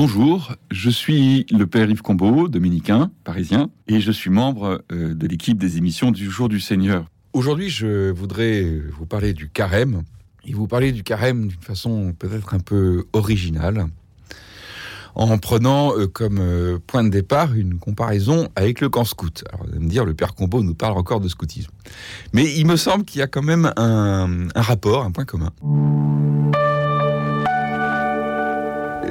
Bonjour, je suis le père Yves Combeau, dominicain, parisien, et je suis membre euh, de l'équipe des émissions du Jour du Seigneur. Aujourd'hui, je voudrais vous parler du carême, et vous parler du carême d'une façon peut-être un peu originale, en prenant euh, comme euh, point de départ une comparaison avec le camp scout. Alors vous allez me dire, le père Combeau nous parle encore de scoutisme. Mais il me semble qu'il y a quand même un, un rapport, un point commun.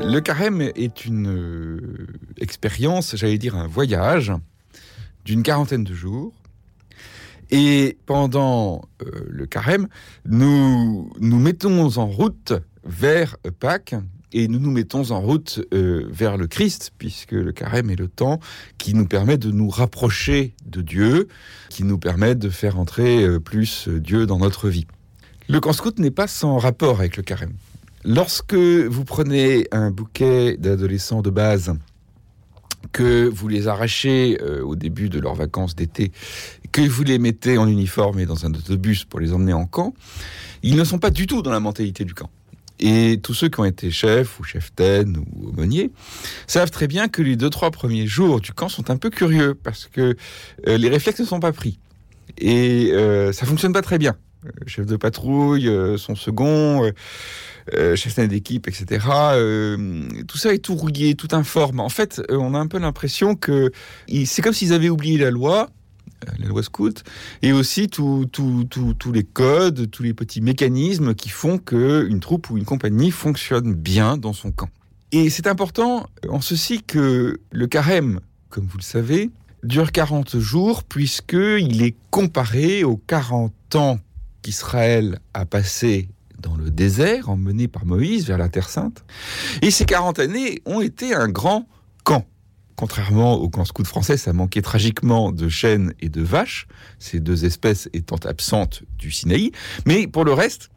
Le carême est une euh, expérience, j'allais dire un voyage d'une quarantaine de jours. Et pendant euh, le carême, nous nous mettons en route vers Pâques et nous nous mettons en route euh, vers le Christ, puisque le carême est le temps qui nous permet de nous rapprocher de Dieu, qui nous permet de faire entrer plus Dieu dans notre vie. Le camp scout n'est pas sans rapport avec le carême. Lorsque vous prenez un bouquet d'adolescents de base, que vous les arrachez euh, au début de leurs vacances d'été, que vous les mettez en uniforme et dans un autobus pour les emmener en camp, ils ne sont pas du tout dans la mentalité du camp. Et tous ceux qui ont été chefs ou cheftaines ou aumôniers savent très bien que les deux trois premiers jours du camp sont un peu curieux parce que euh, les réflexes ne sont pas pris et euh, ça fonctionne pas très bien. Euh, chef de patrouille, euh, son second, euh, chef d'équipe, etc. Tout ça est tout rouillé, tout informe. En fait, on a un peu l'impression que c'est comme s'ils avaient oublié la loi, la loi scout, et aussi tous les codes, tous les petits mécanismes qui font que une troupe ou une compagnie fonctionne bien dans son camp. Et c'est important en ceci que le carême, comme vous le savez, dure 40 jours puisqu'il est comparé aux 40 ans qu'Israël a passé dans le désert, emmené par Moïse vers la Terre Sainte. Et ces 40 années ont été un grand camp. Contrairement au camp scout français, ça manquait tragiquement de chênes et de vaches, ces deux espèces étant absentes du Sinaï. Mais pour le reste,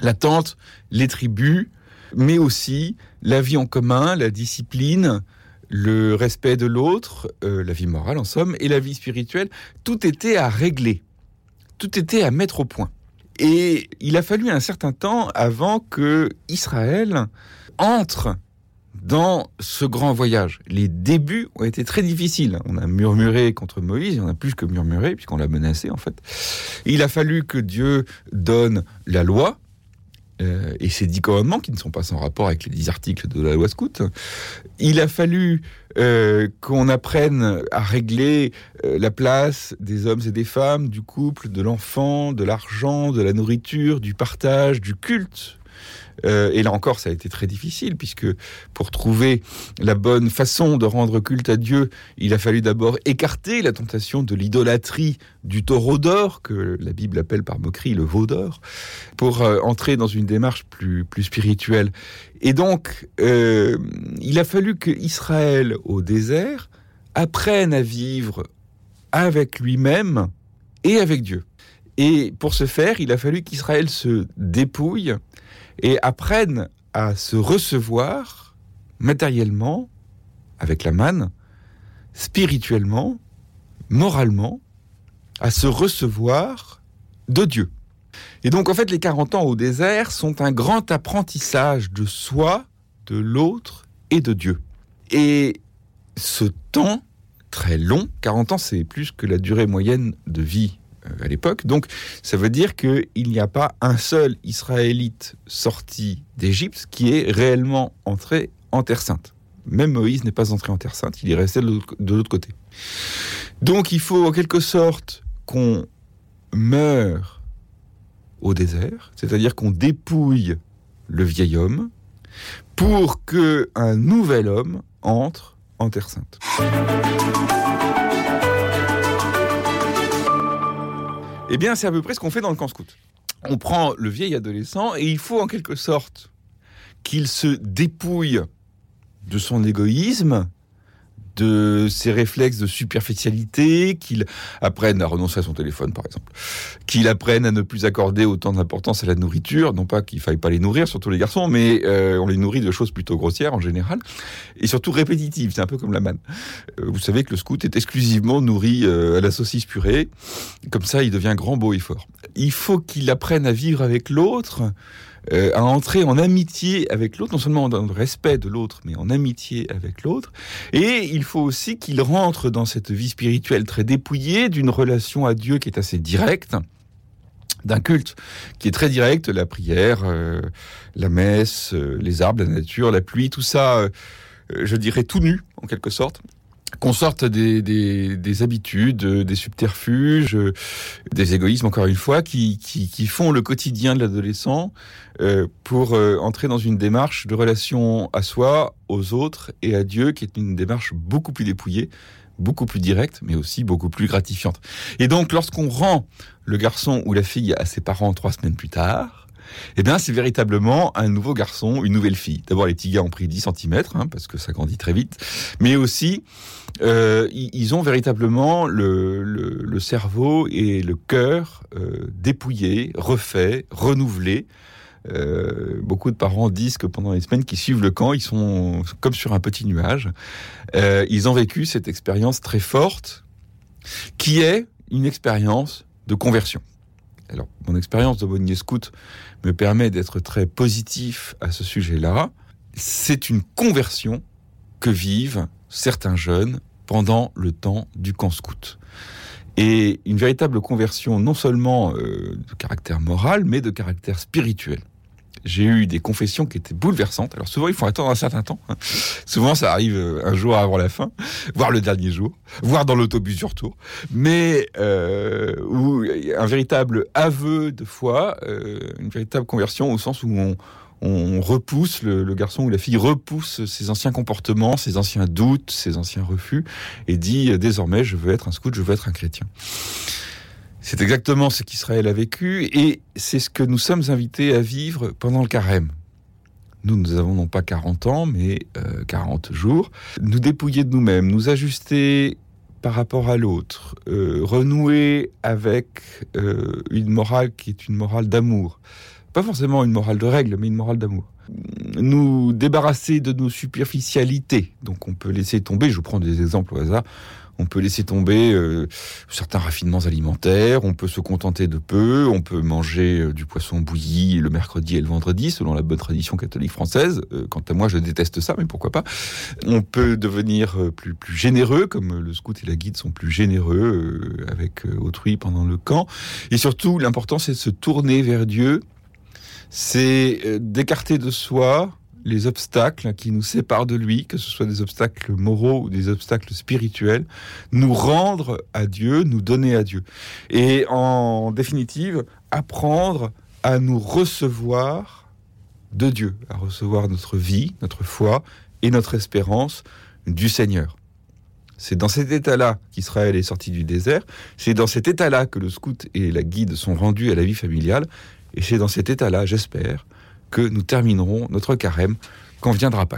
la tente, les tribus, mais aussi la vie en commun, la discipline, le respect de l'autre, euh, la vie morale en somme, et la vie spirituelle, tout était à régler, tout était à mettre au point. Et il a fallu un certain temps avant que Israël entre dans ce grand voyage. Les débuts ont été très difficiles. On a murmuré contre Moïse, on a plus que murmuré, puisqu'on l'a menacé en fait. Il a fallu que Dieu donne la loi, euh, et ces dix commandements qui ne sont pas sans rapport avec les dix articles de la loi scout. Il a fallu euh, qu'on apprenne à régler euh, la place des hommes et des femmes, du couple, de l'enfant, de l'argent, de la nourriture, du partage, du culte. Euh, et là encore, ça a été très difficile, puisque pour trouver la bonne façon de rendre culte à Dieu, il a fallu d'abord écarter la tentation de l'idolâtrie du taureau d'or, que la Bible appelle par moquerie le veau d'or, pour euh, entrer dans une démarche plus, plus spirituelle. Et donc, euh, il a fallu que Israël, au désert, apprenne à vivre avec lui-même et avec Dieu. Et pour ce faire, il a fallu qu'Israël se dépouille et apprenne à se recevoir matériellement, avec la manne, spirituellement, moralement, à se recevoir de Dieu. Et donc en fait les 40 ans au désert sont un grand apprentissage de soi, de l'autre et de Dieu. Et ce temps très long, 40 ans c'est plus que la durée moyenne de vie à l'époque, donc ça veut dire qu'il n'y a pas un seul Israélite sorti d'Égypte qui est réellement entré en Terre Sainte. Même Moïse n'est pas entré en Terre Sainte, il est resté de l'autre- de l'autre côté. Donc il faut en quelque sorte qu'on meure au désert, c'est-à-dire qu'on dépouille le vieil homme pour que un nouvel homme entre en Terre Sainte. Eh bien, c'est à peu près ce qu'on fait dans le camp scout. On prend le vieil adolescent et il faut en quelque sorte qu'il se dépouille de son égoïsme, de ses réflexes de superficialité, qu'il apprenne à renoncer à son téléphone, par exemple, qu'il apprenne à ne plus accorder autant d'importance à la nourriture, non pas qu'il faille pas les nourrir, surtout les garçons, mais euh, on les nourrit de choses plutôt grossières en général, et surtout répétitives, c'est un peu comme la manne. Euh, vous savez que le scout est exclusivement nourri euh, à la saucisse purée, comme ça il devient grand, beau et fort. Il faut qu'il apprenne à vivre avec l'autre à entrer en amitié avec l'autre, non seulement dans le respect de l'autre, mais en amitié avec l'autre. Et faut aussi qu'il rentre dans cette vie spirituelle très dépouillée, d'une relation à Dieu qui est assez directe d'un culte qui est très direct, la prière, euh, la messe, euh, les arbres, la nature, la pluie, tout ça, je dirais tout nu en quelque sorte, qu'on sorte des, des, des, habitudes, des subterfuges, des égoïsmes, encore une fois, qui, qui, qui font le quotidien de l'adolescent euh, pour euh, entrer dans une démarche de relation à soi, aux autres et à Dieu, qui est une démarche beaucoup plus dépouillée, beaucoup plus directe, mais aussi beaucoup plus gratifiante. Et donc, lorsqu'on rend le garçon ou la fille à ses parents trois semaines plus tard, eh bien, c'est véritablement un nouveau garçon, une nouvelle fille. D'abord, les petits gars ont pris 10 cm, hein, parce que ça grandit très vite, mais aussi, euh, ils ont véritablement le, cerveau et le cœur euh, dépouillés, refaits, renouvelés. Euh, beaucoup de parents disent que pendant les semaines qui suivent le camp, ils sont comme sur un petit nuage. Ils ont vécu cette expérience très forte, qui est une expérience de conversion. Alors, mon expérience de bonnier scout me permet d'être très positif à ce sujet-là. C'est une conversion que vivent certains jeunes pendant le temps du camp scout. Et une véritable conversion non seulement euh, de caractère moral, mais de caractère spirituel j'ai eu des confessions qui étaient bouleversantes. Alors souvent, il faut attendre un certain temps. Hein. Souvent, ça arrive euh, un jour avant la fin, voire le dernier jour, voire dans l'autobus du retour. Mais euh, où un véritable aveu de foi, euh, une véritable conversion au sens où on, repousse, le, le, garçon ou la fille repousse ses anciens comportements, ses anciens doutes, ses anciens refus, et dit désormais, je veux être un scout, je veux être un chrétien. C'est exactement ce qu'Israël a vécu et c'est ce que nous sommes invités à vivre pendant le carême. Nous, nous avons non pas 40 ans, mais 40 euh, jours. Nous dépouiller de nous-mêmes, nous ajuster par rapport à l'autre, euh, renouer avec euh, une morale qui est une morale d'amour. Pas forcément une morale de règle, mais une morale d'amour. Nous débarrasser de nos superficialités. Donc on peut laisser tomber, je prends des exemples au hasard, on peut laisser tomber euh, certains raffinements alimentaires, on peut se contenter de peu, on peut manger euh, du poisson bouilli le mercredi et le vendredi, selon la bonne tradition catholique française. Euh, quant à moi, je déteste ça, mais pourquoi pas. On peut devenir plus généreux, comme le scout et la guide sont plus généreux avec autrui pendant le camp. Et surtout, l'important, c'est de se tourner vers Dieu, c'est d'écarter de soi les obstacles qui nous séparent de lui, que ce soit des obstacles moraux ou des obstacles spirituels, nous rendre à Dieu, nous donner à Dieu. Et en définitive, apprendre à nous recevoir de Dieu, à recevoir notre vie, notre foi et notre espérance du Seigneur. C'est dans cet état-là qu'Israël est sorti du désert, c'est dans cet état-là que le scout et la guide sont rendus à la vie familiale, et c'est dans cet état-là, j'espère, que nous terminerons notre carême quand viendra Pâques.